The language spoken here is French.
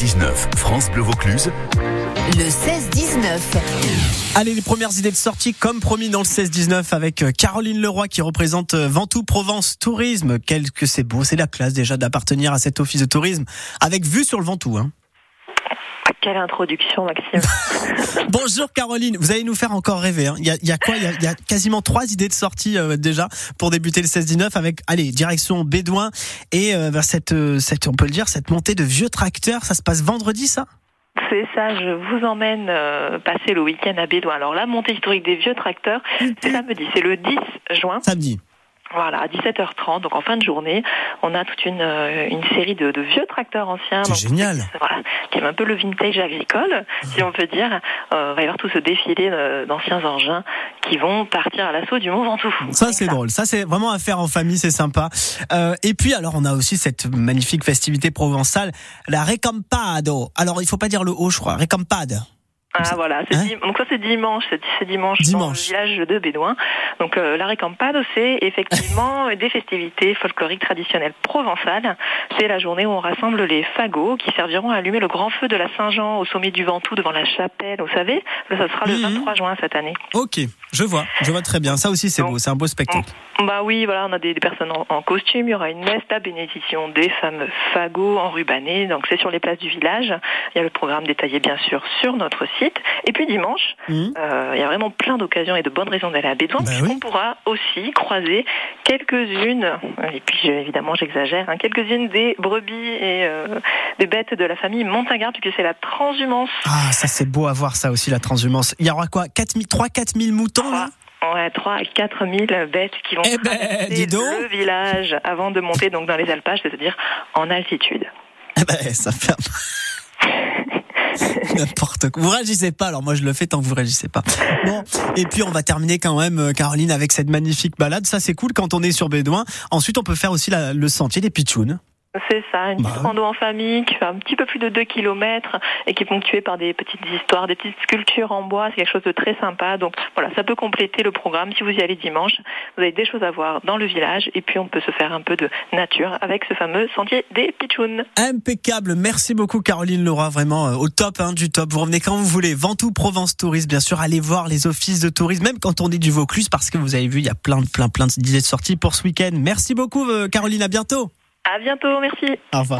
16-19, France Bleu Vaucluse. Le 16-19. Allez, les premières idées de sortie, comme promis dans le 16-19 avec euh, Caroline Leroy qui représente euh, Ventoux Provence Tourisme. Quel que c'est beau, c'est la classe déjà d'appartenir à cet office de tourisme avec vue sur le Ventoux. Hein. Quelle introduction, Maxime. Bonjour Caroline, vous allez nous faire encore rêver. hein. Il y, a, il y a quoi? Il y a, il y a quasiment trois idées de sortie euh, déjà pour débuter le 16-19 avec, allez, direction Bédouin et euh, vers cette, euh, cette, on peut le dire, cette montée de vieux tracteurs. Ça se passe vendredi, ça? C'est ça, je vous emmène euh, passer le week-end à Bédouin. Alors la montée historique des vieux tracteurs, c'est samedi, c'est le 10 juin. Samedi. Voilà, à 17h30, donc en fin de journée, on a toute une, euh, une série de, de vieux tracteurs anciens. C'est génial. Voilà, qui est un peu le vintage agricole, si on peut dire. Euh, il va y avoir tout ce défilé euh, d'anciens engins qui vont partir à l'assaut du Mont Ventoux. Ça c'est drôle, ça c'est vraiment à faire en famille, c'est sympa. Euh, et puis alors on a aussi cette magnifique festivité provençale, la Recampado. Alors il faut pas dire le haut, je crois, Recampade. Ah voilà, Hein donc ça c'est dimanche, c'est dimanche, Dimanche. dans le village de Bédouin. Donc euh, la récampade, c'est effectivement des festivités folkloriques traditionnelles provençales. C'est la journée où on rassemble les fagots qui serviront à allumer le grand feu de la Saint-Jean au sommet du Ventoux devant la chapelle. Vous savez, ça sera le Mhm. 23 juin cette année. Ok, je vois, je vois très bien. Ça aussi c'est beau, c'est un beau spectacle. Bah oui, voilà, on a des, des personnes en, en costume. Il y aura une messe à bénédiction des fameux fagots enrubanés. Donc c'est sur les places du village. Il y a le programme détaillé bien sûr sur notre site. Et puis dimanche, Mhm. euh, il y a vraiment plein d'occasions et de bonnes raisons d'aller à Bédouin. Bah puisqu'on oui. pourra aussi croiser quelques-unes, et puis je- évidemment j'exagère, hein, quelques-unes des brebis et euh, des bêtes de la famille Montagnard, puisque c'est la transhumance. Ah ça c'est beau à voir ça aussi la transhumance. Il y aura quoi? 3-4 000 moutons là? Ouais, 3 à 4 000 bêtes qui vont Eh ben, traverser dis donc. le village avant de monter donc dans les alpages, c'est-à-dire en altitude. Eh ben ça fait N'importe quoi. Vous réagissez pas, alors moi je le fais tant que vous réagissez pas. Bon, et puis on va terminer quand même, euh, Caroline, avec cette magnifique balade. Ça c'est cool quand on est sur Bédouin. Ensuite on peut faire aussi le sentier des Pitchounes. C'est ça, une Bah petite ouais. rando en famille qui fait un petit peu plus de 2 km et qui est ponctuée par des petites histoires, des petites sculptures en bois. C'est quelque chose de très sympa. Donc voilà, ça peut compléter le programme. Si vous y allez dimanche, vous avez des choses à voir dans le village et puis on peut se faire un peu de nature avec ce fameux sentier des Pitchounes. Impeccable. Merci beaucoup Caroline Leroy, vraiment euh, au top hein, du top. Vous revenez quand vous voulez. Ventoux Provence Tourisme, bien sûr. Allez voir les offices de tourisme, même quand on est du Vaucluse, parce que vous avez vu, il y a plein, plein, plein d'idées de sorties pour ce week-end. Merci beaucoup euh, Caroline. À bientôt. À bientôt, merci. Au revoir.